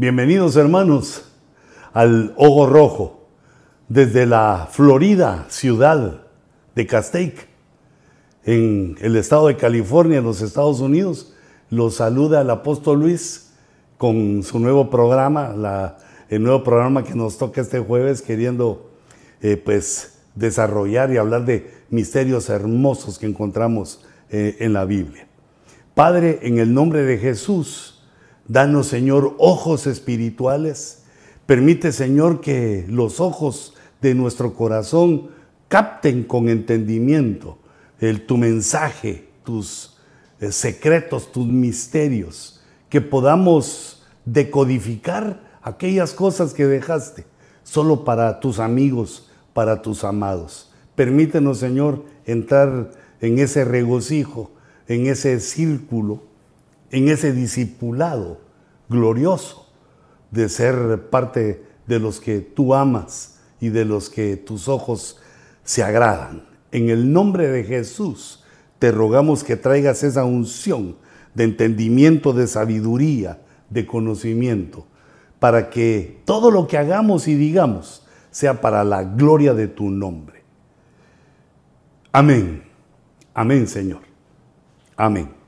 Bienvenidos hermanos al Ojo Rojo desde la Florida ciudad de Castaic en el estado de California, en los Estados Unidos. Los saluda el apóstol Luis con su nuevo programa, el nuevo programa que nos toca este jueves, queriendo eh, pues desarrollar y hablar de misterios hermosos que encontramos eh, en la Biblia. Padre, en el nombre de Jesús, danos, Señor, ojos espirituales. Permite, Señor, que los ojos de nuestro corazón capten con entendimiento el, tu mensaje, tus eh, secretos, tus misterios, que podamos decodificar aquellas cosas que dejaste solo para tus amigos, para tus amados. Permítenos, Señor, entrar en ese regocijo, en ese círculo, en ese discipulado glorioso de ser parte de los que tú amas y de los que tus ojos se agradan. En el nombre de Jesús te rogamos que traigas esa unción de entendimiento, de sabiduría, de conocimiento, para que todo lo que hagamos y digamos sea para la gloria de tu nombre. Amén. Amén, Señor. Amén.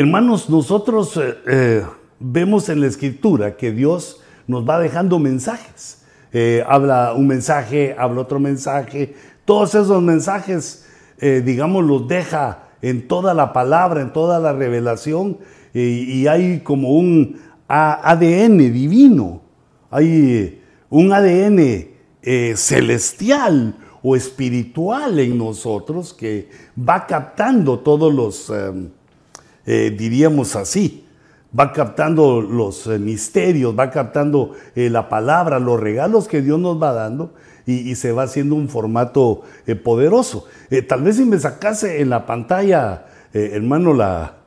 Hermanos, nosotros eh, eh, vemos en la escritura que Dios nos va dejando mensajes. Eh, habla un mensaje, habla otro mensaje. Todos esos mensajes, digamos, los deja en toda la palabra, en toda la revelación. y hay como un ADN divino. Hay un ADN celestial o espiritual en nosotros que va captando todos los, em, eh, diríamos así, va captando los eh, misterios, va captando eh, la palabra, los regalos que Dios nos va dando y, se va haciendo un formato poderoso. tal vez si me sacase en la pantalla, hermano, la,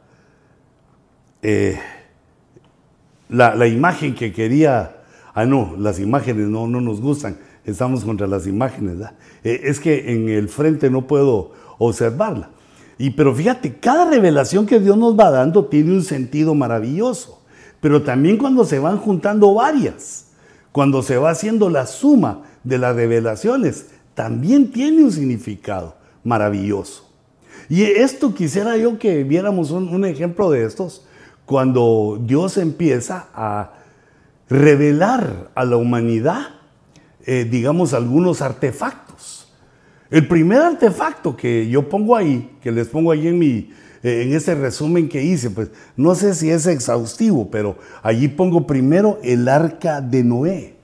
la, la, imagen que quería, ah no, las imágenes no, no nos gustan estamos contra las imágenes. Es que en el frente no puedo observarla. Y pero fíjate, cada revelación que Dios nos va dando tiene un sentido maravilloso. Pero también cuando se van juntando varias, cuando se va haciendo la suma de las revelaciones, también tiene un significado maravilloso. Y esto quisiera yo que viéramos un, ejemplo de estos, cuando Dios empieza a revelar a la humanidad eh, digamos, algunos artefactos. El primer artefacto que yo pongo ahí, que les pongo ahí en mi, eh, en ese resumen que hice, pues no sé si es exhaustivo, pero allí pongo primero el arca de Noé.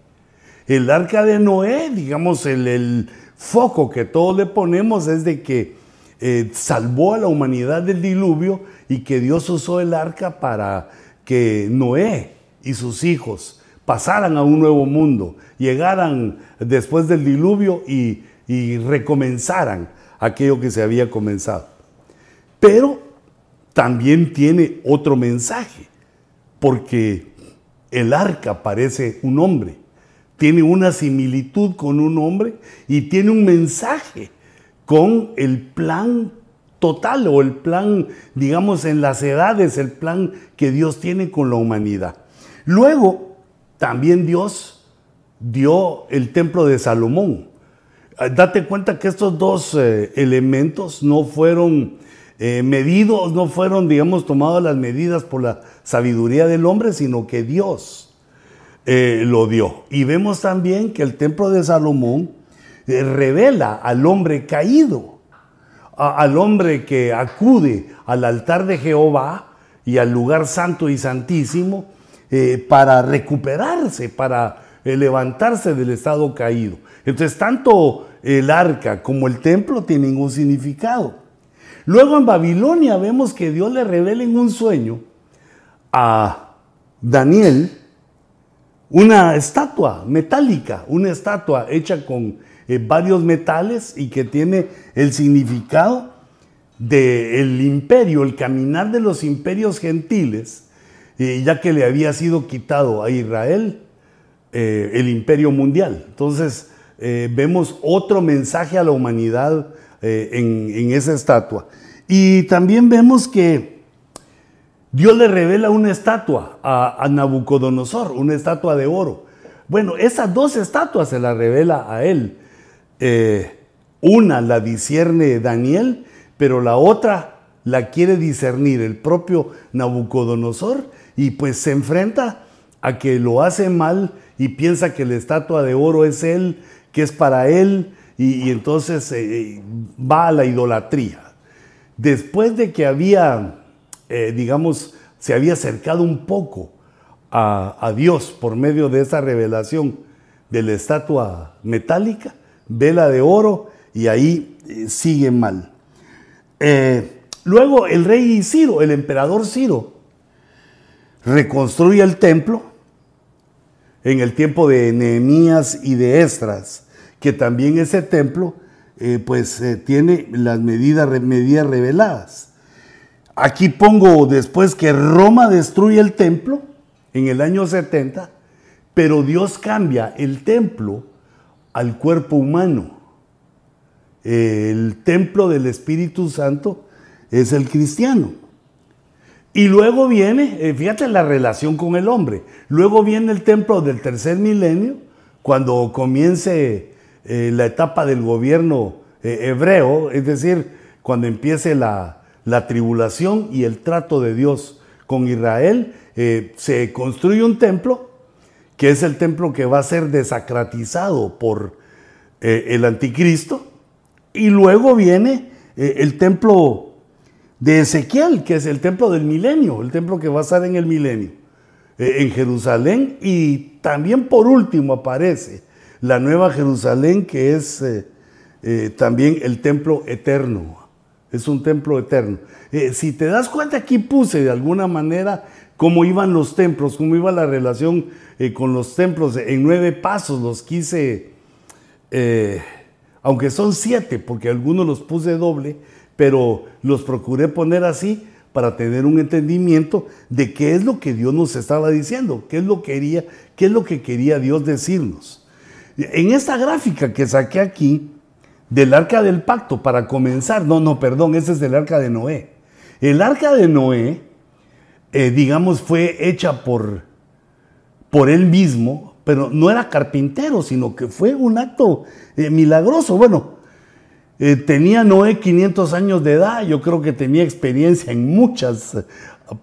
El arca de Noé, digamos, el, foco que todos le ponemos es de que eh, salvó a la humanidad del diluvio y que Dios usó el arca para que Noé y sus hijos pasaran a un nuevo mundo, llegaran después del diluvio y, recomenzaran aquello que se había comenzado. Pero también tiene otro mensaje, porque el arca parece un hombre, tiene una similitud con un hombre y tiene un mensaje con el plan total o el plan, digamos, en las edades, el plan que Dios tiene con la humanidad. Luego, también Dios dio el templo de Salomón. Ah, date cuenta que estos dos eh, elementos no fueron eh, medidos, no fueron, digamos, tomadas las medidas por la sabiduría del hombre, sino que Dios eh, lo dio. Y vemos también que el templo de Salomón revela al hombre caído, al hombre que acude al altar de Jehová y al lugar santo y santísimo, para recuperarse, para levantarse del estado caído. Entonces, tanto el arca como el templo tienen un significado. Luego en Babilonia vemos que Dios le revela en un sueño a Daniel una estatua metálica, una estatua hecha con eh, varios metales y que tiene el significado del imperio, el caminar de los imperios gentiles ya que le había sido quitado a Israel eh, el imperio mundial. Entonces eh, vemos otro mensaje a la humanidad eh, en, esa estatua. Y también vemos que Dios le revela una estatua a, Nabucodonosor, una estatua de oro. Bueno, esas dos estatuas se las revela a él. Eh, una la discierne Daniel, pero la otra la quiere discernir el propio Nabucodonosor y pues se enfrenta a que lo hace mal y piensa que la estatua de oro es él, que es para él, y, entonces eh, va a la idolatría. Después de que había, eh, digamos, se había acercado un poco a, Dios por medio de esa revelación de la estatua metálica, vela de oro, y ahí eh, sigue mal. luego el rey Ciro, el emperador Ciro, reconstruye el templo en el tiempo de Nehemías y de Esdras que también ese templo eh, pues eh, tiene las medidas, medidas reveladas. Aquí pongo después que Roma destruye el templo en el año 70, pero Dios cambia el templo al cuerpo humano. El templo del Espíritu Santo es el cristiano. Y luego viene, eh, fíjate la relación con el hombre, luego viene el templo del tercer milenio, cuando comience eh, la etapa del gobierno eh, hebreo, es decir, cuando empiece la, tribulación y el trato de Dios con Israel, se construye un templo, que es el templo que va a ser desacratizado por el anticristo, y luego viene el templo de Ezequiel, que es el templo del milenio, el templo que va a estar en el milenio, en Jerusalén, y también por último aparece la Nueva Jerusalén, que es eh, eh, también el templo eterno. Es un templo eterno. Eh, si te das cuenta, aquí puse de alguna manera cómo iban los templos, cómo iba la relación con los templos. En nueve pasos los quise, aunque son siete, porque algunos los puse doble, pero los procuré poner así para tener un entendimiento de qué es lo que Dios nos estaba diciendo, qué es lo que quería, qué es lo que quería Dios decirnos. En esta gráfica que saqué aquí del arca del pacto, para comenzar, no, no, perdón, ese es el arca de Noé. El arca de Noé, eh, digamos, fue hecha por, por él mismo, pero no era carpintero, sino que fue un acto eh, milagroso. Bueno, eh, tenía Noé 500 años de edad, yo creo que tenía experiencia en muchas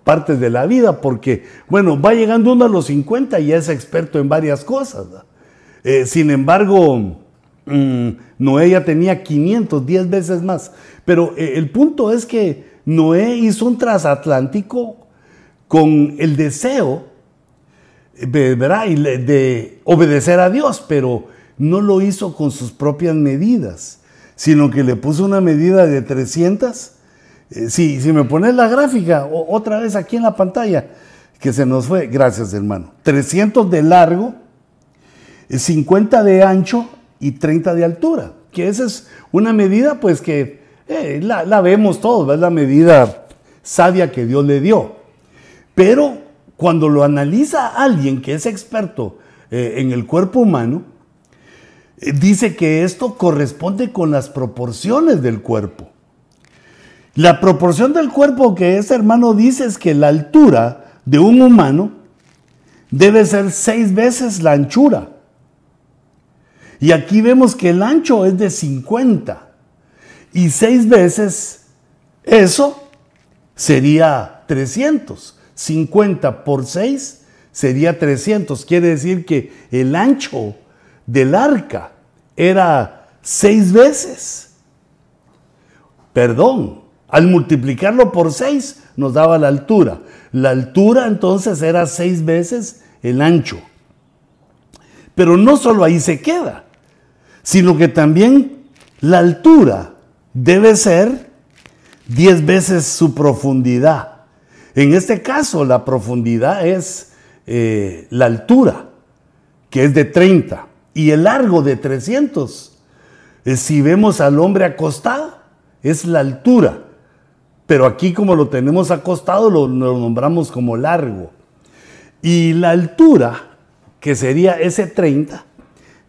partes de la vida, porque, bueno, va llegando uno a los 50 y es experto en varias cosas. Eh, sin embargo, mm, Noé ya tenía 510 veces más. Pero eh, el punto es que Noé hizo un transatlántico con el deseo eh, de obedecer a Dios, pero no lo hizo con sus propias medidas, sino que le puso una medida de 300. si, si me pones la gráfica otra vez aquí en la pantalla, que se nos fue, gracias hermano, 300 de largo, 50 de ancho y 30 de altura, que esa es una medida pues que eh, la, vemos todos, es la medida sabia que Dios le dio. Pero cuando lo analiza alguien que es experto eh, en el cuerpo humano, eh, dice que esto corresponde con las proporciones del cuerpo. La proporción del cuerpo que este hermano dice es que la altura de un humano debe ser seis veces la anchura. Y aquí vemos que el ancho es de 50. Y seis veces eso sería 300. 50 por 6 sería 300. Quiere decir que el ancho del arca era seis veces. Perdón, al multiplicarlo por 6 nos daba la altura. La altura entonces era seis veces el ancho. Pero no solo ahí se queda sino que también la altura debe ser 10 veces su profundidad. En este caso, la profundidad es eh, la altura, que es de 30, y el largo de 300. Eh, si vemos al hombre acostado, es la altura. Pero aquí como lo tenemos acostado, lo, nombramos como largo. Y la altura, que sería ese 30,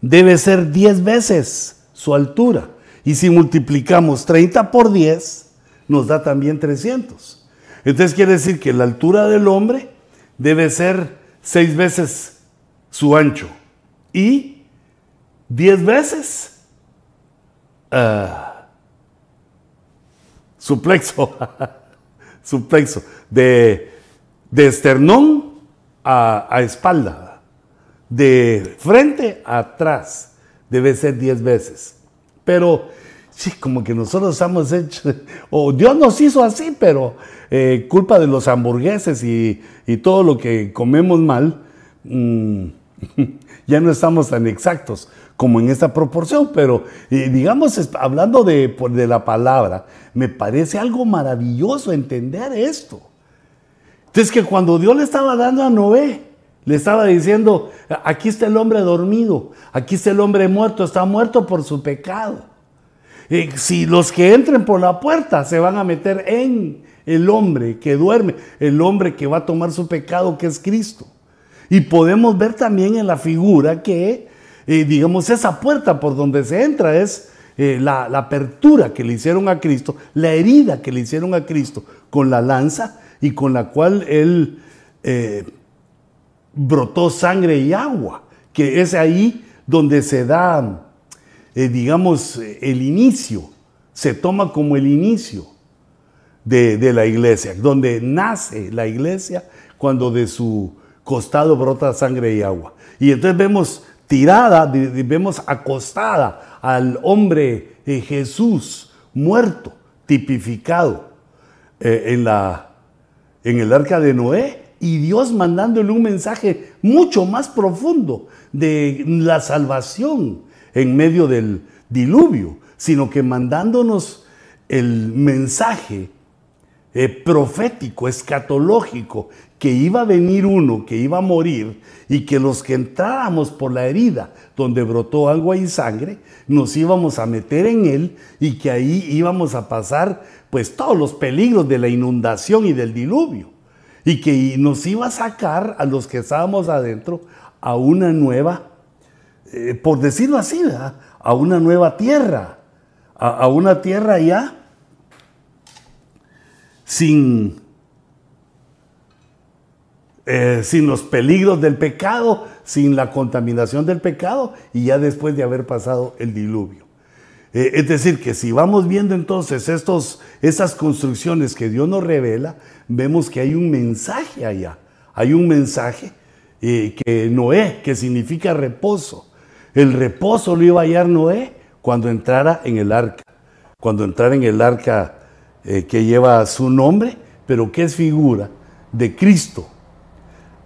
debe ser 10 veces su altura. Y si multiplicamos 30 por 10, nos da también 300. Entonces quiere decir que la altura del hombre debe ser seis veces su ancho y diez veces. Ah, su plexo, su plexo, de, de esternón a, a espalda, de frente a atrás, debe ser diez veces. Pero sí, como que nosotros estamos hechos, o Dios nos hizo así, pero eh, culpa de los hamburgueses y, todo lo que comemos mal, mm, ya no estamos tan exactos como en esta proporción, pero digamos, hablando de, de la palabra, me parece algo maravilloso entender esto. Entonces que cuando Dios le estaba dando a Noé, le estaba diciendo, aquí está el hombre dormido, aquí está el hombre muerto, está muerto por su pecado. Si los que entren por la puerta se van a meter en el hombre que duerme, el hombre que va a tomar su pecado, que es Cristo. Y podemos ver también en la figura que, eh, digamos, esa puerta por donde se entra es eh, la, apertura que le hicieron a Cristo, la herida que le hicieron a Cristo con la lanza y con la cual él eh, brotó sangre y agua, que es ahí donde se da, digamos, el inicio, se toma como el inicio de, la iglesia, donde nace la iglesia cuando de su costado brota sangre y agua. Y entonces vemos tirada, vemos acostada al hombre eh, Jesús muerto, tipificado eh, en, la, en el arca de Noé, y Dios mandándole un mensaje mucho más profundo de la salvación en medio del diluvio, sino que mandándonos el mensaje eh, profético, escatológico, que iba a venir uno, que iba a morir, y que los que entráramos por la herida donde brotó agua y sangre, nos íbamos a meter en él y que ahí íbamos a pasar pues todos los peligros de la inundación y del diluvio. Y que nos iba a sacar a los que estábamos adentro a una nueva, eh, por decirlo así, a una nueva tierra, a, a una tierra ya sin, eh, sin los peligros del pecado, sin la contaminación del pecado y ya después de haber pasado el diluvio. Eh, es decir, que si vamos viendo entonces estos, estas construcciones que Dios nos revela, vemos que hay un mensaje allá. Hay un mensaje eh, que Noé, que significa reposo. El reposo lo iba a hallar Noé cuando entrara en el arca. Cuando entrara en el arca que lleva su nombre, pero que es figura de Cristo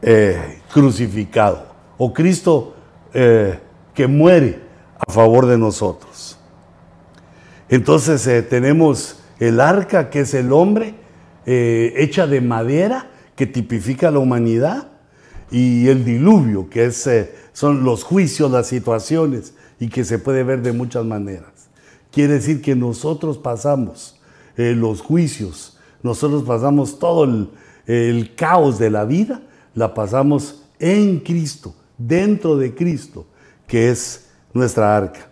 eh, crucificado o Cristo eh, que muere a favor de nosotros. Entonces tenemos el arca que es el hombre hecha de madera que tipifica la humanidad y el diluvio que es, son los juicios, las situaciones y que se puede ver de muchas maneras. Quiere decir que nosotros pasamos eh, los juicios. Nosotros pasamos todo el caos de la vida, la pasamos en Cristo, dentro de Cristo, que es nuestra arca.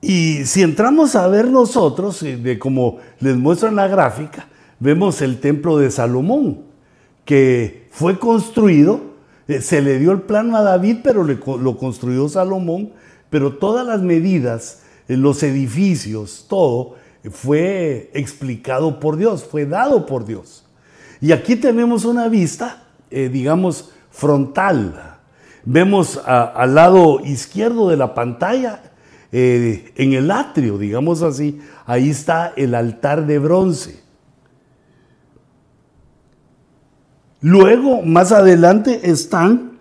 Y si entramos a ver nosotros, eh, de como les muestro en la gráfica, vemos el templo de Salomón, que fue construido, eh, se le dio el plano a David, pero lo construyó Salomón, pero todas las medidas, los edificios, todo, fue explicado por Dios, fue dado por Dios. Y aquí tenemos una vista, eh, digamos, frontal. Vemos al lado izquierdo de la pantalla, eh, en el atrio, digamos así, ahí está el altar de bronce. Luego, más adelante, están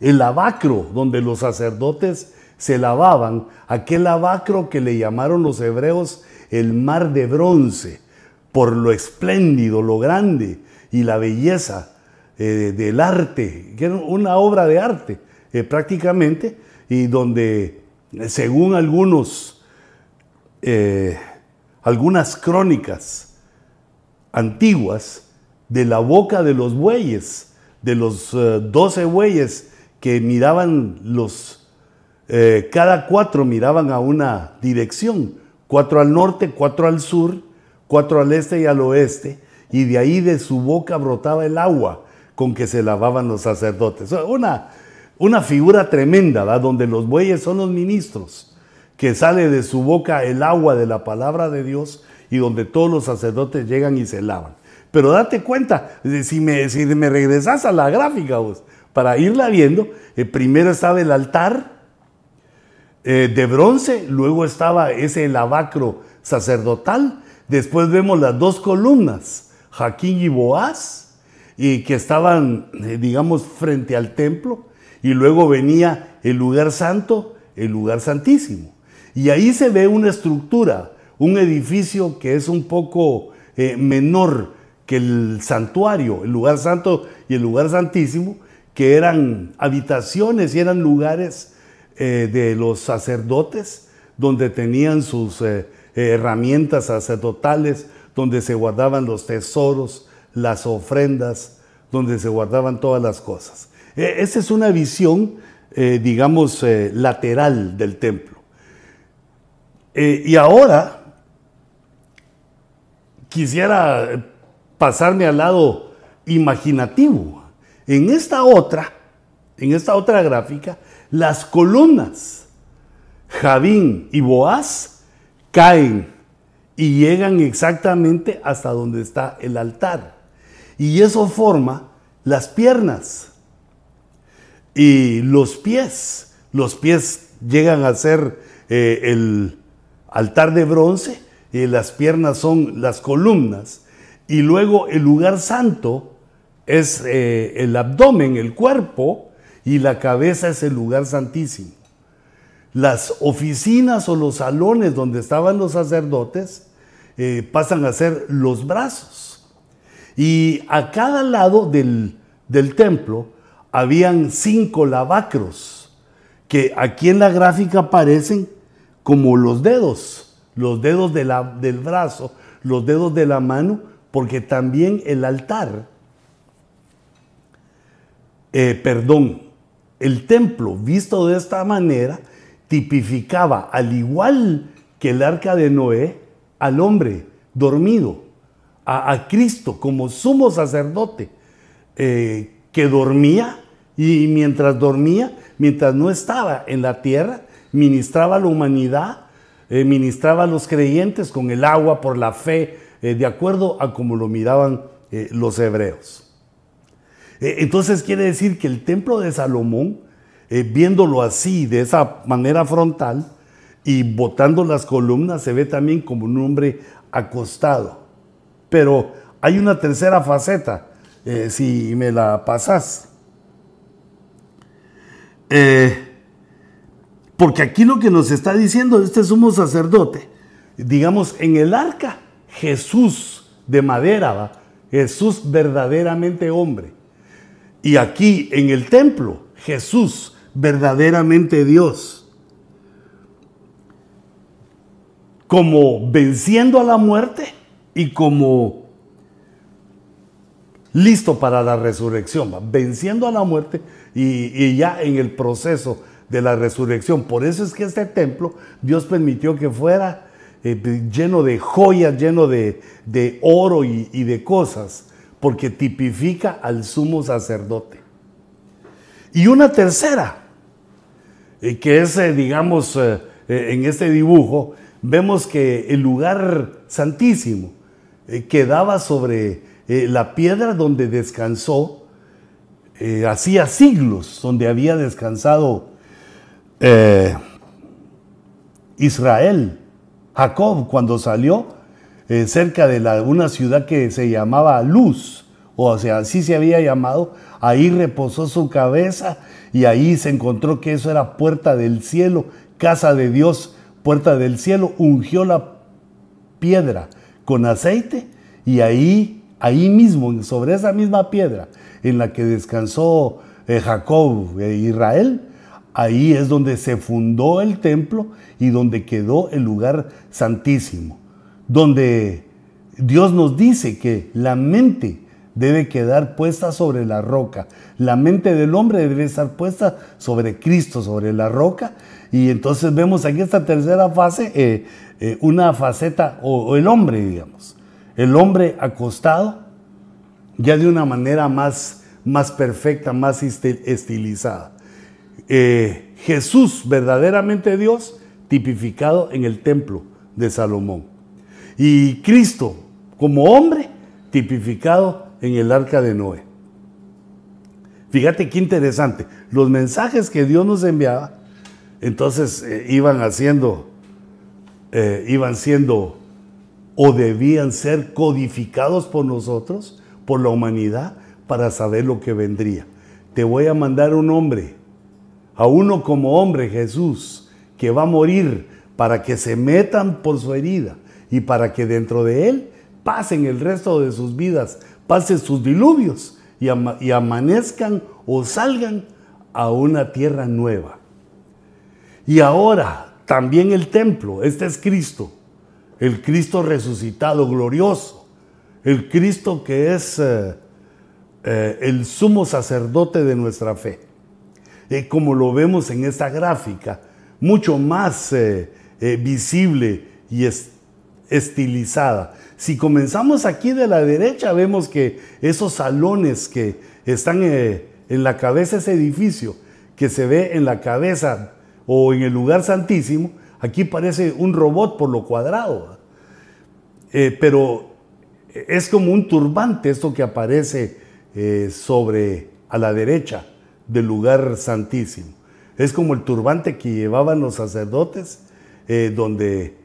el lavacro, donde los sacerdotes se lavaban, aquel lavacro que le llamaron los hebreos el mar de bronce, por lo espléndido, lo grande y la belleza eh, del arte, que era una obra de arte eh, prácticamente, y donde según algunos, eh, algunas crónicas antiguas, de la boca de los bueyes, de los doce bueyes que miraban los, cada cuatro miraban a una dirección, cuatro al norte, cuatro al sur, cuatro al este y al oeste, y de ahí de su boca brotaba el agua con que se lavaban los sacerdotes. Una, una figura tremenda, ¿verdad? donde los bueyes son los ministros, que sale de su boca el agua de la palabra de Dios y donde todos los sacerdotes llegan y se lavan. Pero date cuenta, si me, si me regresas a la gráfica vos, para irla viendo, eh, primero estaba el altar eh, de bronce, luego estaba ese lavacro sacerdotal, después vemos las dos columnas, Jaquín y Boaz, y que estaban, eh, digamos, frente al templo, y luego venía el lugar santo, el lugar santísimo. Y ahí se ve una estructura, un edificio que es un poco menor que el santuario, el lugar santo y el lugar santísimo, que eran habitaciones y eran lugares eh, de los sacerdotes, donde tenían sus eh, herramientas sacerdotales, donde se guardaban los tesoros, las ofrendas, donde se guardaban todas las cosas. E, esa es una visión, eh, digamos, lateral del templo. y ahora quisiera pasarme al lado imaginativo. En esta otra, en esta otra gráfica, las columnas Javín y Boaz caen y llegan exactamente hasta donde está el altar. Y eso forma las piernas y los pies. Los pies llegan a ser eh, el altar de bronce y las piernas son las columnas. Y luego el lugar santo es eh, el abdomen, el cuerpo, y la cabeza es el lugar santísimo. Las oficinas o los salones donde estaban los sacerdotes eh, pasan a ser los brazos. Y a cada lado del, templo habían cinco lavacros, que aquí en la gráfica aparecen como los dedos, los dedos del brazo, los dedos de la mano, porque también el altar eh, perdón, el templo visto de esta manera tipificaba, al igual que el arca de Noé, al hombre dormido, a, Cristo como sumo sacerdote, eh, que dormía y mientras dormía, mientras no estaba en la tierra, ministraba a la humanidad, eh, ministraba a los creyentes con el agua por la fe, de acuerdo a como lo miraban los hebreos. Eh, entonces quiere decir que el templo de Salomón, eh, viéndolo así, de esa manera frontal, y botando las columnas, se ve también como un hombre acostado. Pero hay una tercera faceta, eh, si me la pasas. porque aquí lo que nos está diciendo este sumo sacerdote, digamos, en el arca, Jesús de madera, Jesús verdaderamente hombre y aquí en el templo, Jesús, verdaderamente Dios, como venciendo a la muerte y como listo para la resurrección, venciendo a la muerte y, ya en el proceso de la resurrección. Por eso es que este templo Dios permitió que fuera eh, lleno de joyas, lleno de, oro y de cosas porque tipifica al sumo sacerdote. Y una tercera, eh, que es, eh, digamos, eh, en este dibujo, vemos que el lugar santísimo quedaba sobre la piedra donde descansó, hacía siglos, donde había descansado Israel, Jacob, cuando salió eh, cerca de una ciudad que se llamaba Luz, o sea, así se había llamado, ahí reposó su cabeza y ahí se encontró que eso era puerta del cielo, casa de Dios, puerta del cielo, ungió la piedra con aceite y ahí, ahí mismo, sobre esa misma piedra en la que descansó eh, Jacob e Israel, ahí es donde se fundó el templo y donde quedó el lugar santísimo donde Dios nos dice que la mente debe quedar puesta sobre la roca. La mente del hombre debe estar puesta sobre Cristo, sobre la roca. Y entonces vemos aquí esta tercera fase, eh, eh, una faceta, o, el hombre, digamos. El hombre acostado, ya de una manera más, más perfecta, más estilizada. Eh, Jesús, verdaderamente Dios, tipificado en el templo de Salomón. Y Cristo, como hombre, tipificado en el arca de Noé. Fíjate qué interesante. Los mensajes que Dios nos enviaba, entonces eh, iban haciendo, eh, iban siendo o debían ser codificados por nosotros, por la humanidad, para saber lo que vendría. Te voy a mandar un hombre, a uno como hombre, Jesús, que va a morir para que se metan por su herida y para que dentro de él pasen el resto de sus vidas, pasen sus diluvios y, amanezcan o salgan a una tierra nueva. Y ahora también el templo, este es Cristo, el Cristo resucitado, glorioso, el Cristo que es eh, eh, el sumo sacerdote de nuestra fe. Eh, como lo vemos en esta gráfica, mucho más visible y estilizada. Si comenzamos aquí de la derecha, vemos que esos salones que están en la cabeza ese edificio, que se ve en la cabeza o en el lugar santísimo, aquí parece un robot por lo cuadrado. Eh, pero es como un turbante esto que aparece eh, sobre a la derecha del lugar santísimo. Es como el turbante que llevaban los sacerdotes, eh, donde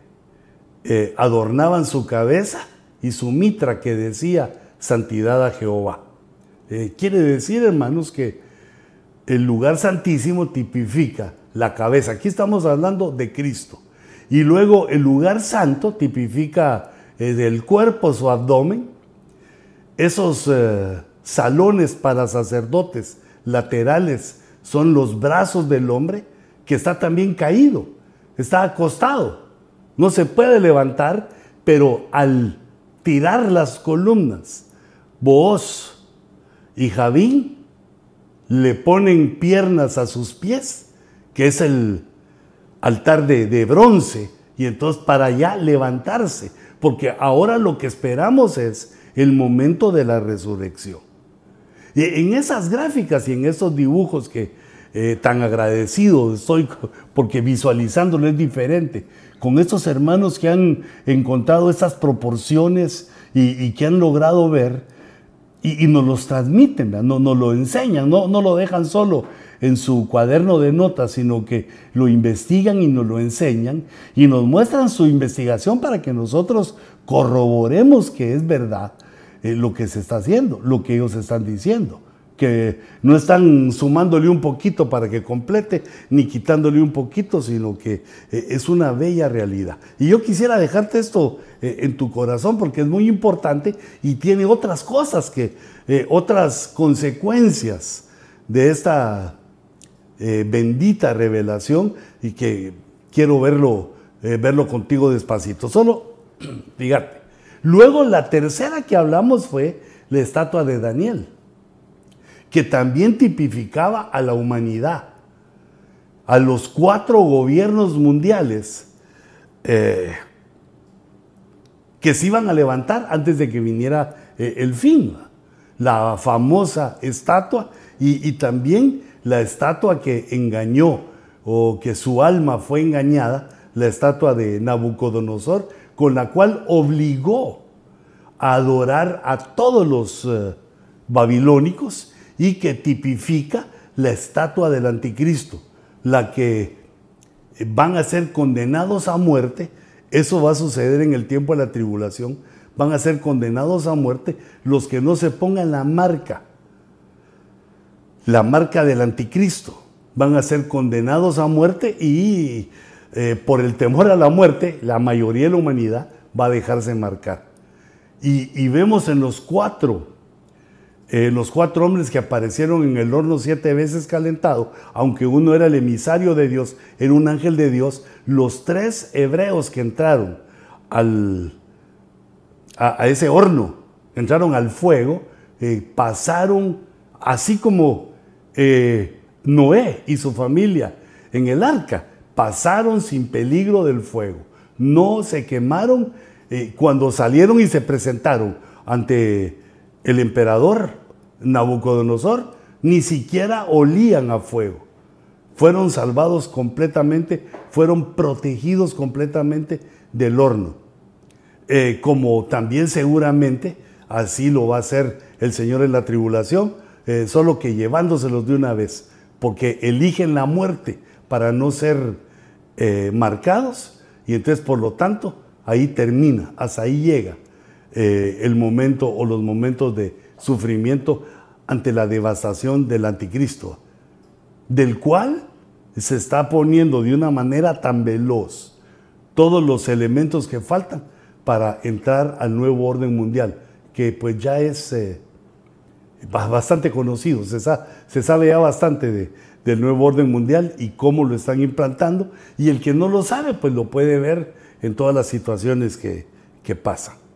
adornaban su cabeza y su mitra que decía santidad a Jehová. quiere decir, hermanos, que el lugar santísimo tipifica la cabeza. Aquí estamos hablando de Cristo. Y luego el lugar santo tipifica eh, del cuerpo, su abdomen. Esos eh, salones para sacerdotes laterales son los brazos del hombre que está también caído, está acostado. No se puede levantar, pero al tirar las columnas, Boaz y Javín le ponen piernas a sus pies que es el altar de, bronce, y entonces para allá levantarse, porque ahora lo que esperamos es el momento de la resurrección. Y en esas gráficas y en esos dibujos que eh, tan agradecido estoy porque visualizándolo es diferente, con estos hermanos que han encontrado estas proporciones y, que han logrado ver y, nos los transmiten, no nos lo enseñan, no, no lo dejan solo en su cuaderno de notas, sino que lo investigan y nos lo enseñan y nos muestran su investigación para que nosotros corroboremos que es verdad eh, lo que se está haciendo, lo que ellos están diciendo que no están sumándole un poquito para que complete, ni quitándole un poquito, sino que eh, es una bella realidad. Y yo quisiera dejarte esto eh, en tu corazón porque es muy importante y tiene otras cosas que, otras consecuencias de esta eh, bendita revelación y que quiero verlo, eh, verlo contigo despacito. Solo, fíjate. Luego la tercera que hablamos fue la estatua de Daniel, que también tipificaba a la humanidad, a los cuatro gobiernos mundiales eh, que se iban a levantar antes de que viniera el fin. La famosa estatua y, y también la estatua que engañó o que su alma fue engañada, la estatua de Nabucodonosor, con la cual obligó a adorar a todos los eh, babilónicos y que tipifica la estatua del anticristo, la que van a ser condenados a muerte, eso va a suceder en el tiempo de la tribulación, van a ser condenados a muerte los que no se pongan la marca la marca del anticristo. Van a ser condenados a muerte y eh, por el temor a la muerte, la mayoría de la humanidad va a dejarse marcar. Y, vemos en los cuatro, eh, los cuatro hombres que aparecieron en el horno siete veces calentado, aunque uno era el emisario de Dios, era un ángel de Dios, los tres hebreos que entraron al, a, ese horno, entraron al fuego, eh, pasaron así como eh, Noé y su familia en el arca pasaron sin peligro del fuego. No se quemaron cuando salieron y se presentaron ante el emperador Nabucodonosor ni siquiera olían a fuego. Fueron salvados completamente, fueron protegidos completamente del horno. Eh, como también seguramente así lo va a hacer el Señor en la tribulación, eh, solo que llevándoselos de una vez, porque eligen la muerte para no ser eh, marcados y entonces por lo tanto ahí termina, hasta ahí llega el momento o los momentos de sufrimiento ante la devastación del anticristo, del cual se está poniendo de una manera tan veloz todos los elementos que faltan para entrar al nuevo orden mundial, que pues ya es eh, bastante conocido, se, se, sabe ya bastante del nuevo orden mundial y cómo lo están implantando, y el que no lo sabe pues lo puede ver en todas las situaciones que, que pasan.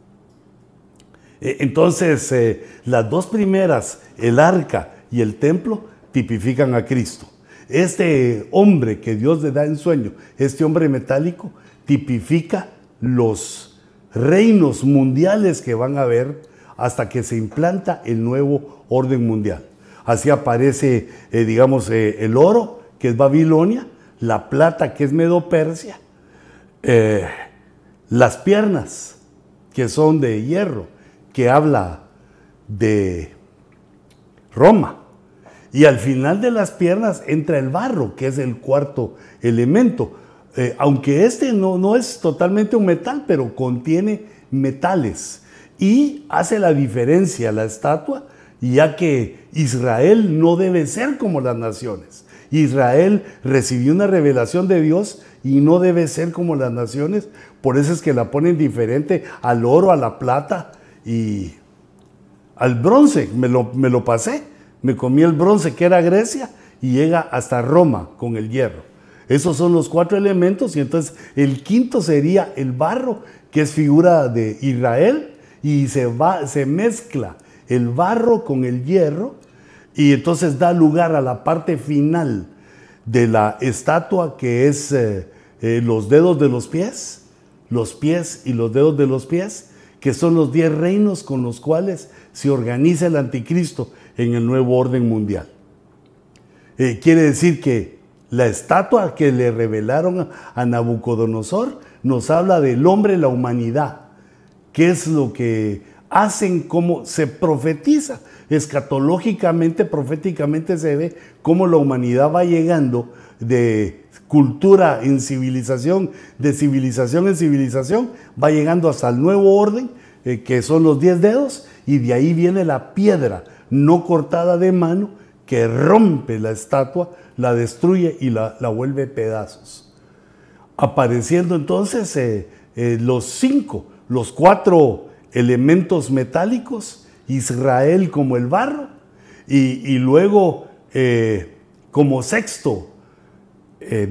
E, entonces, eh, las dos primeras, el arca y el templo, tipifican a Cristo. Este hombre que Dios le da en sueño, este hombre metálico, tipifica los reinos mundiales que van a haber hasta que se implanta el nuevo orden mundial. Así aparece, eh, digamos, eh, el oro, que es Babilonia, la plata, que es Medo-Persia, las piernas, que son de hierro, que habla de Roma. Y al final de las piernas entra el barro, que es el cuarto elemento. Eh, aunque este no, no es totalmente un metal, pero contiene metales. Y hace la diferencia la estatua, ya que Israel no debe ser como las naciones. Israel recibió una revelación de Dios y no debe ser como las naciones. Por eso es que la ponen diferente al oro, a la plata y al bronce. Me lo, me lo pasé me comí el bronce que era Grecia y llega hasta Roma con el hierro. Esos son los cuatro elementos y entonces el quinto sería el barro, que es figura de Israel y se, va, se mezcla el barro con el hierro y entonces da lugar a la parte final de la estatua que es eh, eh, los dedos de los pies, los pies y los dedos de los pies, que son los diez reinos con los cuales se organiza el anticristo en el nuevo orden mundial. Eh, quiere decir que la estatua que le revelaron a Nabucodonosor nos habla del hombre, la humanidad, qué es lo que hacen, cómo se profetiza, escatológicamente, proféticamente se ve cómo la humanidad va llegando de cultura en civilización, de civilización en civilización, va llegando hasta el nuevo orden, eh, que son los diez dedos, y de ahí viene la piedra, no cortada de mano, que rompe la estatua, la destruye y la, vuelve pedazos. Apareciendo entonces eh, eh, los cinco, los cuatro elementos metálicos, Israel como el barro, y, luego eh, como sexto,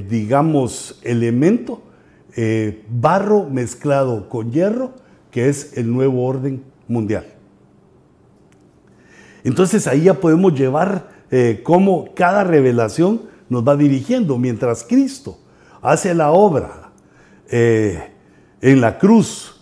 digamos, elemento, barro mezclado con hierro, que es el nuevo orden mundial. Entonces ahí ya podemos llevar eh, cómo cada revelación nos va dirigiendo, mientras Cristo hace la obra eh, en la cruz,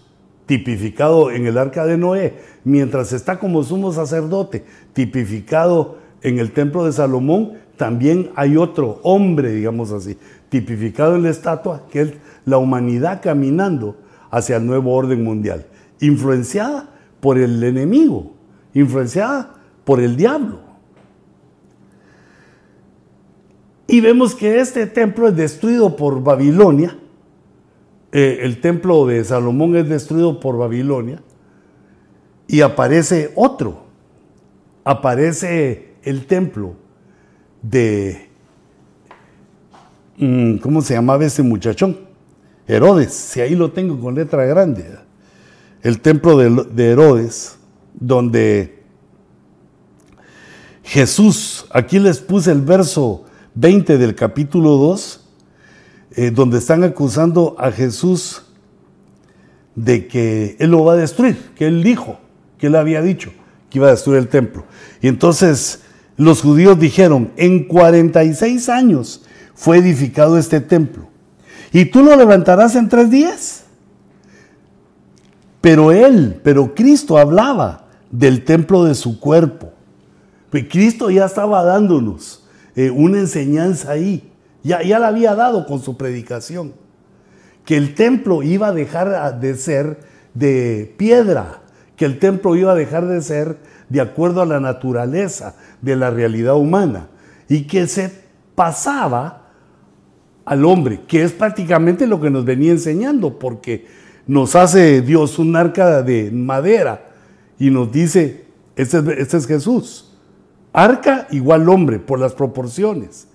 tipificado en el arca de Noé, mientras está como sumo sacerdote, tipificado en el templo de Salomón, también hay otro hombre, digamos así, tipificado en la estatua, que es la humanidad caminando hacia el nuevo orden mundial, influenciada por el enemigo, influenciada por el diablo. Y vemos que este templo es destruido por Babilonia. Eh, el templo de Salomón es destruido por Babilonia. Y aparece otro. Aparece el templo de... Mm, ¿Cómo se llamaba ese muchachón? Herodes. Si ahí lo tengo con letra grande. El templo de Herodes, donde Jesús, aquí les puse el verso 20 del capítulo 2, eh, donde están acusando a Jesús de que Él lo va a destruir, que Él dijo, que Él había dicho que iba a destruir el templo. Y entonces los judíos dijeron, en 46 años fue edificado este templo, y tú lo levantarás en tres días. Pero Él, pero Cristo hablaba del templo de su cuerpo. Pues Cristo ya estaba dándonos eh, una enseñanza ahí, ya, ya la había dado con su predicación, que el templo iba a dejar de ser de piedra, que el templo iba a dejar de ser de acuerdo a la naturaleza de la realidad humana y que se pasaba al hombre, que es prácticamente lo que nos venía enseñando, porque nos hace Dios un arca de madera y nos dice, este, este es Jesús. Arca igual hombre por las proporciones.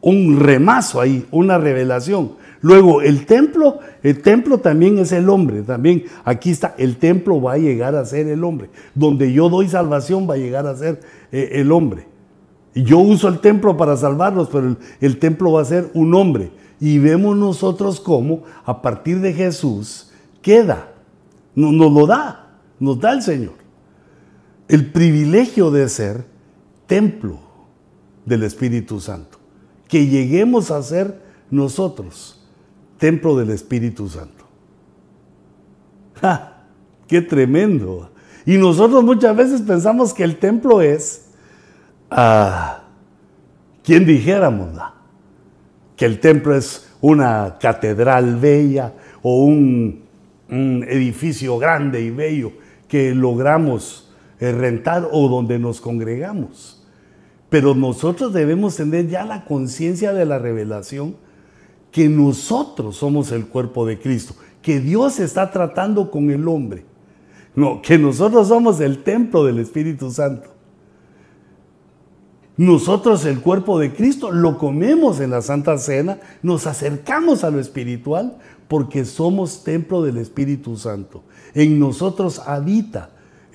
Un remazo ahí, una revelación. Luego, el templo, el templo también es el hombre, también aquí está, el templo va a llegar a ser el hombre. Donde yo doy salvación va a llegar a ser eh, el hombre. Yo uso el templo para salvarlos, pero el, templo va a ser un hombre. Y vemos nosotros cómo a partir de Jesús queda, nos lo da, nos da el Señor. El privilegio de ser templo del Espíritu Santo. Que lleguemos a ser nosotros templo del Espíritu Santo. ¡Ja! ¡Qué tremendo! Y nosotros muchas veces pensamos que el templo es, ah, ¿quién dijéramos? Que el templo es una catedral bella o un, un edificio grande y bello que logramos eh, rentar o donde nos congregamos. Pero nosotros debemos tener ya la conciencia de la revelación que nosotros somos el cuerpo de Cristo, que Dios está tratando con el hombre. No, que nosotros somos el templo del Espíritu Santo. Nosotros el cuerpo de Cristo lo comemos en la Santa Cena, nos acercamos a lo espiritual porque somos templo del Espíritu Santo. En nosotros habita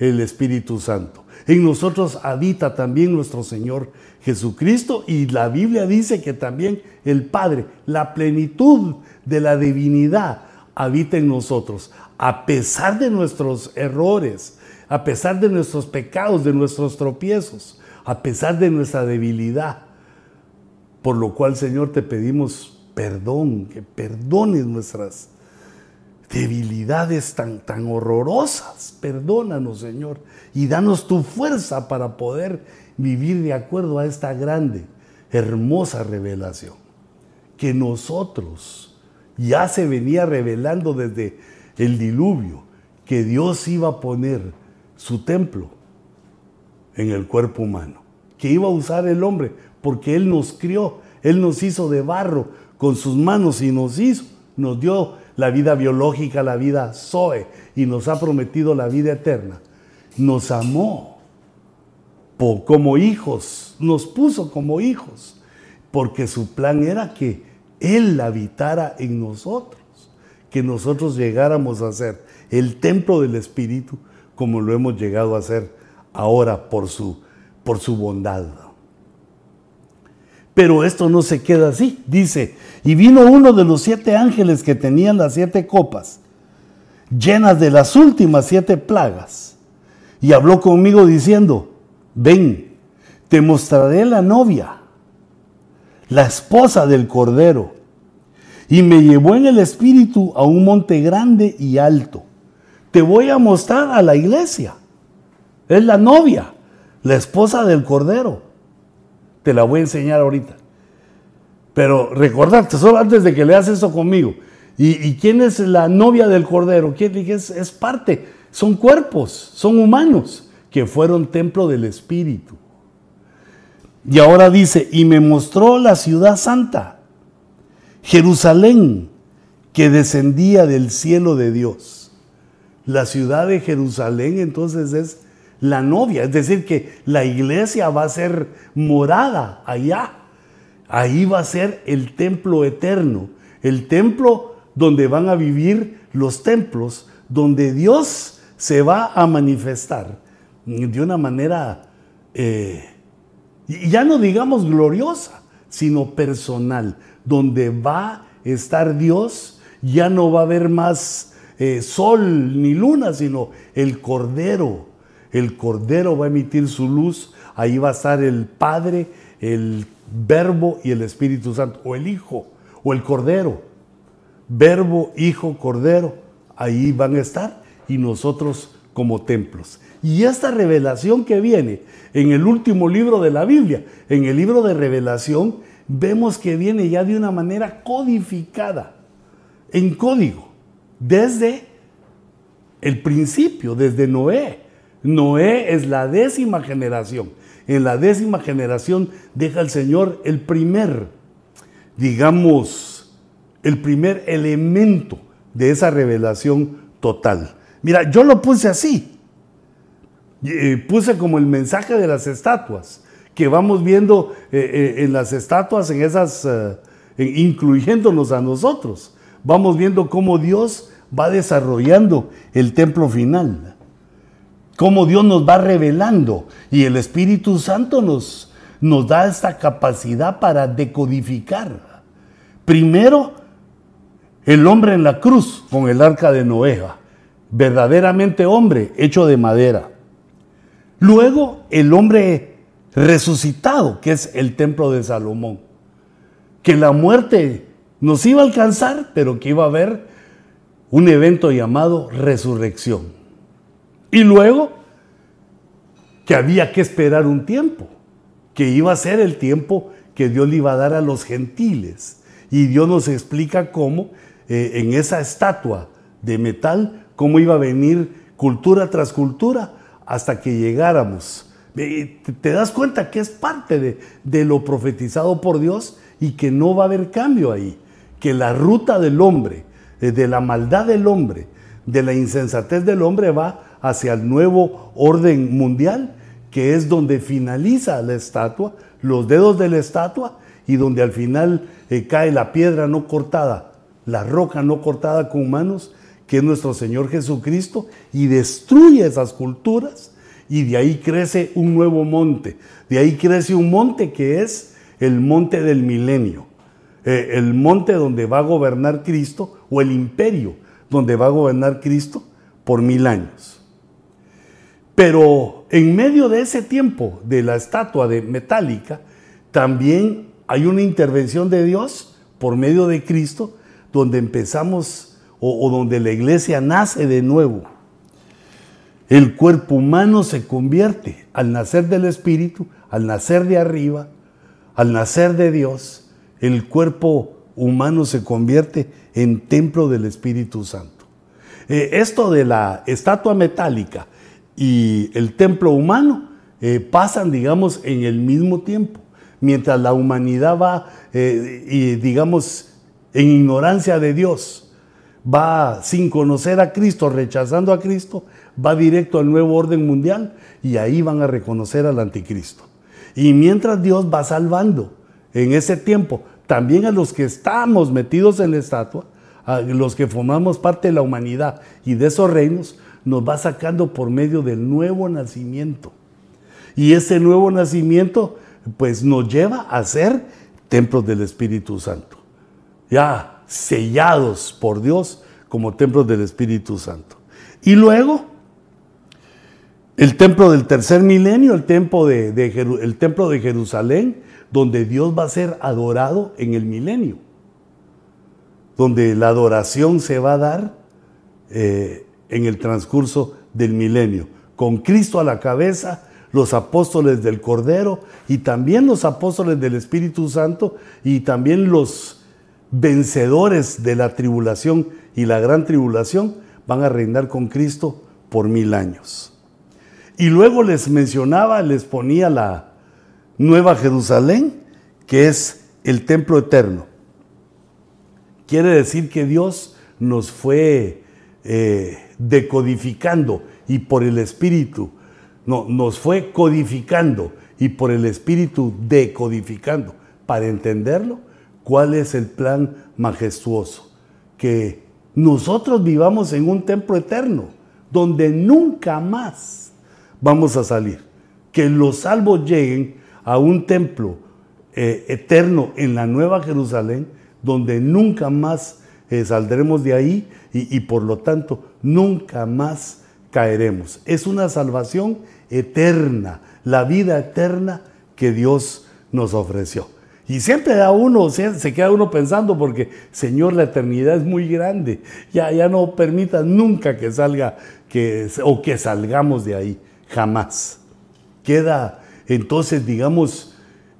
el Espíritu Santo. En nosotros habita también nuestro Señor Jesucristo y la Biblia dice que también el Padre, la plenitud de la divinidad habita en nosotros, a pesar de nuestros errores, a pesar de nuestros pecados, de nuestros tropiezos, a pesar de nuestra debilidad. Por lo cual, Señor, te pedimos perdón, que perdones nuestras debilidades tan, tan horrorosas. Perdónanos, Señor, y danos tu fuerza para poder vivir de acuerdo a esta grande, hermosa revelación que nosotros ya se venía revelando desde el diluvio, que Dios iba a poner su templo en el cuerpo humano, que iba a usar el hombre, porque Él nos crió, Él nos hizo de barro con sus manos y nos hizo, nos dio la vida biológica, la vida Zoe, y nos ha prometido la vida eterna. Nos amó como hijos, nos puso como hijos, porque su plan era que Él habitara en nosotros, que nosotros llegáramos a ser el templo del Espíritu como lo hemos llegado a ser ahora por su, por su bondad. Pero esto no se queda así. Dice, y vino uno de los siete ángeles que tenían las siete copas, llenas de las últimas siete plagas, y habló conmigo diciendo, ven, te mostraré la novia, la esposa del Cordero. Y me llevó en el espíritu a un monte grande y alto. Te voy a mostrar a la iglesia. Es la novia, la esposa del Cordero. Te la voy a enseñar ahorita. Pero recordarte, solo antes de que leas eso conmigo. ¿Y, quién es la novia del Cordero? ¿Quién es, es parte? Son cuerpos, son humanos que fueron templo del Espíritu. Y ahora dice, y me mostró la ciudad santa, Jerusalén, que descendía del cielo de Dios. La ciudad de Jerusalén entonces es la novia, es decir, que la iglesia va a ser morada allá. Ahí va a ser el templo eterno, el templo donde van a vivir los templos, donde Dios se va a manifestar de una manera, eh, ya no digamos gloriosa, sino personal, donde va a estar Dios, ya no va a haber más eh, sol ni luna, sino el Cordero. El Cordero va a emitir su luz, ahí va a estar el Padre, el Verbo y el Espíritu Santo, o el Hijo, o el Cordero. Verbo, Hijo, Cordero, ahí van a estar y nosotros como templos. Y esta revelación que viene en el último libro de la Biblia, en el libro de revelación, vemos que viene ya de una manera codificada, en código, desde el principio, desde Noé. Noé es la décima generación. En la décima generación deja el Señor el primer, digamos, el primer elemento de esa revelación total. Mira, yo lo puse así. Eh, puse como el mensaje de las estatuas, que vamos viendo eh, eh, en las estatuas, en esas, incluyéndonos a nosotros. Vamos viendo cómo Dios va desarrollando el templo final, cómo Dios nos va revelando y el Espíritu Santo nos, nos da esta capacidad para decodificar. Primero, el hombre en la cruz con el arca de Noé, verdaderamente hombre hecho de madera. Luego, el hombre resucitado, que es el templo de Salomón, que la muerte nos iba a alcanzar, pero que iba a haber un evento llamado resurrección. Y luego, que había que esperar un tiempo, que iba a ser el tiempo que Dios le iba a dar a los gentiles. Y Dios nos explica cómo eh, en esa estatua de metal, cómo iba a venir cultura tras cultura hasta que llegáramos. Te das cuenta que es parte de, de lo profetizado por Dios y que no va a haber cambio ahí que la ruta del hombre, eh, de la maldad del hombre, de la insensatez del hombre va hacia el nuevo orden mundial, que es donde finaliza la estatua, los dedos de la estatua, y donde al final eh, cae la piedra no cortada, la roca no cortada con manos, que es nuestro Señor Jesucristo, y destruye esas culturas, y de ahí crece un nuevo monte, de ahí crece un monte que es el monte del milenio. Eh, el monte donde va a gobernar Cristo o el imperio donde va a gobernar Cristo por mil años. Pero en medio de ese tiempo de la estatua de metálica, también hay una intervención de Dios por medio de Cristo, donde empezamos o, donde la iglesia nace de nuevo. El cuerpo humano se convierte al nacer del Espíritu, al nacer de arriba, al nacer de Dios, el cuerpo humano se convierte en templo del Espíritu Santo. Eh, esto de la estatua metálica y el templo humano eh, pasan, digamos, en el mismo tiempo. Mientras la humanidad va, eh, y, digamos, en ignorancia de Dios, va sin conocer a Cristo, rechazando a Cristo, va directo al nuevo orden mundial y ahí van a reconocer al anticristo. Y mientras Dios va salvando en ese tiempo también a los que estamos metidos en la estatua, a los que formamos parte de la humanidad y de esos reinos, nos va sacando por medio del nuevo nacimiento. Y ese nuevo nacimiento, pues nos lleva a ser templos del Espíritu Santo. Ya sellados por Dios como templos del Espíritu Santo. Y luego, el templo del tercer milenio, el templo de, el templo de Jerusalén, donde Dios va a ser adorado en el milenio, donde la adoración se va a dar eh, en el transcurso del milenio, con Cristo a la cabeza, los apóstoles del Cordero y también los apóstoles del Espíritu Santo y también los vencedores de la tribulación y la gran tribulación van a reinar con Cristo por mil años. Y luego les mencionaba, les ponía la, Nueva Jerusalén, que es el templo eterno. Quiere decir que Dios nos fue eh, decodificando y por el Espíritu, no, nos fue codificando y por el Espíritu decodificando para entenderlo, cuál es el plan majestuoso. Que nosotros vivamos en un templo eterno, donde nunca más vamos a salir. Que los salvos lleguen a un templo eh, eterno en la Nueva Jerusalén, donde nunca más eh, saldremos de ahí y, y por lo tanto nunca más caeremos. Es una salvación eterna, la vida eterna que Dios nos ofreció. Y siempre a uno, se queda uno pensando porque, Señor, la eternidad es muy grande. Ya, ya no permita nunca que salga, que, o que salgamos de ahí, jamás. Queda entonces, digamos,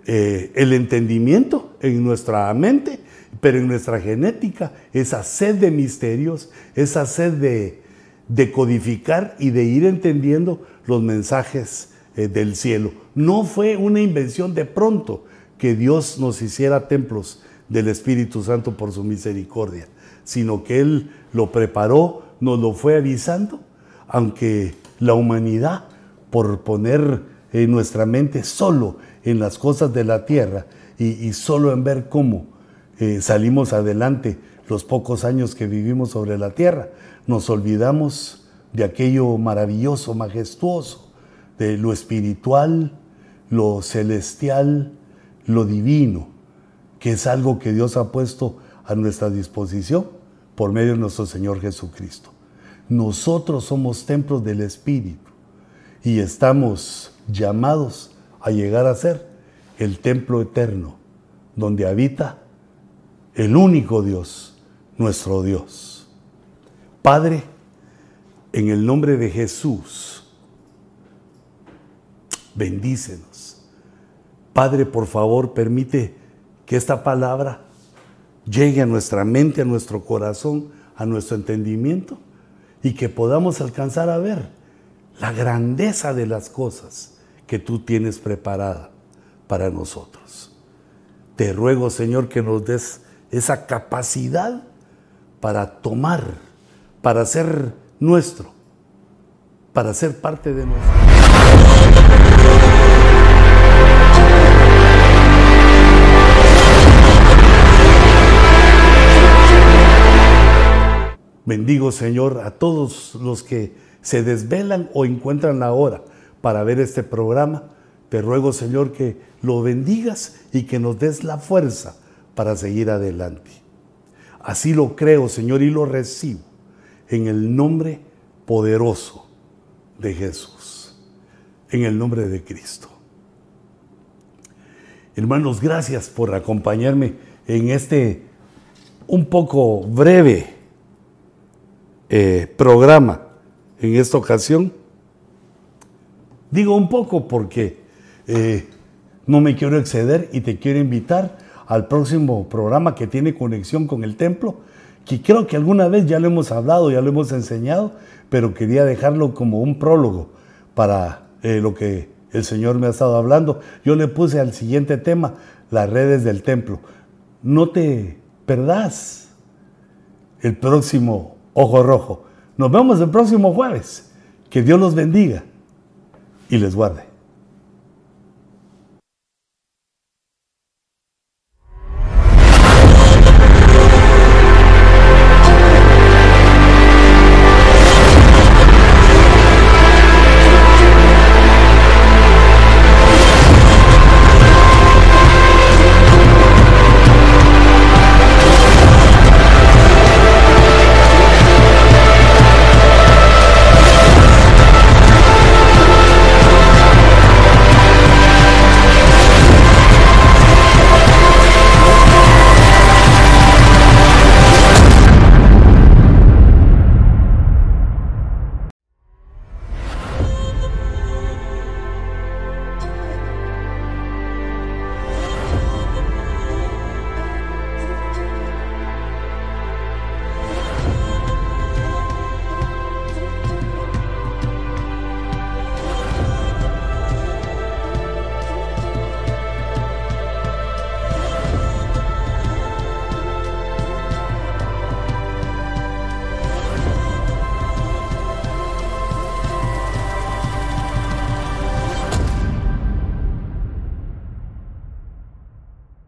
eh, el entendimiento en nuestra mente, pero en nuestra genética, esa sed de misterios, esa sed de, codificar y de ir entendiendo los mensajes eh, del cielo. No fue una invención de pronto que Dios nos hiciera templos del Espíritu Santo por su misericordia, sino que Él lo preparó, nos lo fue avisando, aunque la humanidad, por poner en nuestra mente solo en las cosas de la tierra y, solo en ver cómo eh, salimos adelante los pocos años que vivimos sobre la tierra, nos olvidamos de aquello maravilloso, majestuoso, de lo espiritual, lo celestial, lo divino, que es algo que Dios ha puesto a nuestra disposición por medio de nuestro Señor Jesucristo. Nosotros somos templos del Espíritu y estamos llamados a llegar a ser el templo eterno, donde habita el único Dios, nuestro Dios. Padre, en el nombre de Jesús, bendícenos. Padre, por favor, permite que esta palabra llegue a nuestra mente, a nuestro corazón, a nuestro entendimiento y que podamos alcanzar a ver la grandeza de las cosas que tú tienes preparada para nosotros. Te ruego, Señor, que nos des esa capacidad para tomar, para ser nuestro, para ser parte de nosotros. Bendigo, Señor, a todos los que se desvelan o encuentran la hora para ver este programa. Te ruego, Señor, que lo bendigas y que nos des la fuerza para seguir adelante. Así lo creo, Señor, y lo recibo en el nombre poderoso de Jesús, en el nombre de Cristo. Hermanos, gracias por acompañarme en este un poco breve eh, programa en esta ocasión. Digo un poco porque eh, no me quiero exceder y te quiero invitar al próximo programa que tiene conexión con el templo, que creo que alguna vez ya lo hemos hablado, ya lo hemos enseñado, pero quería dejarlo como un prólogo para eh, lo que el Señor me ha estado hablando. Yo le puse al siguiente tema, las redes del templo. No te perdás el próximo Ojo Rojo. Nos vemos el próximo jueves. Que Dios los bendiga y les guarde.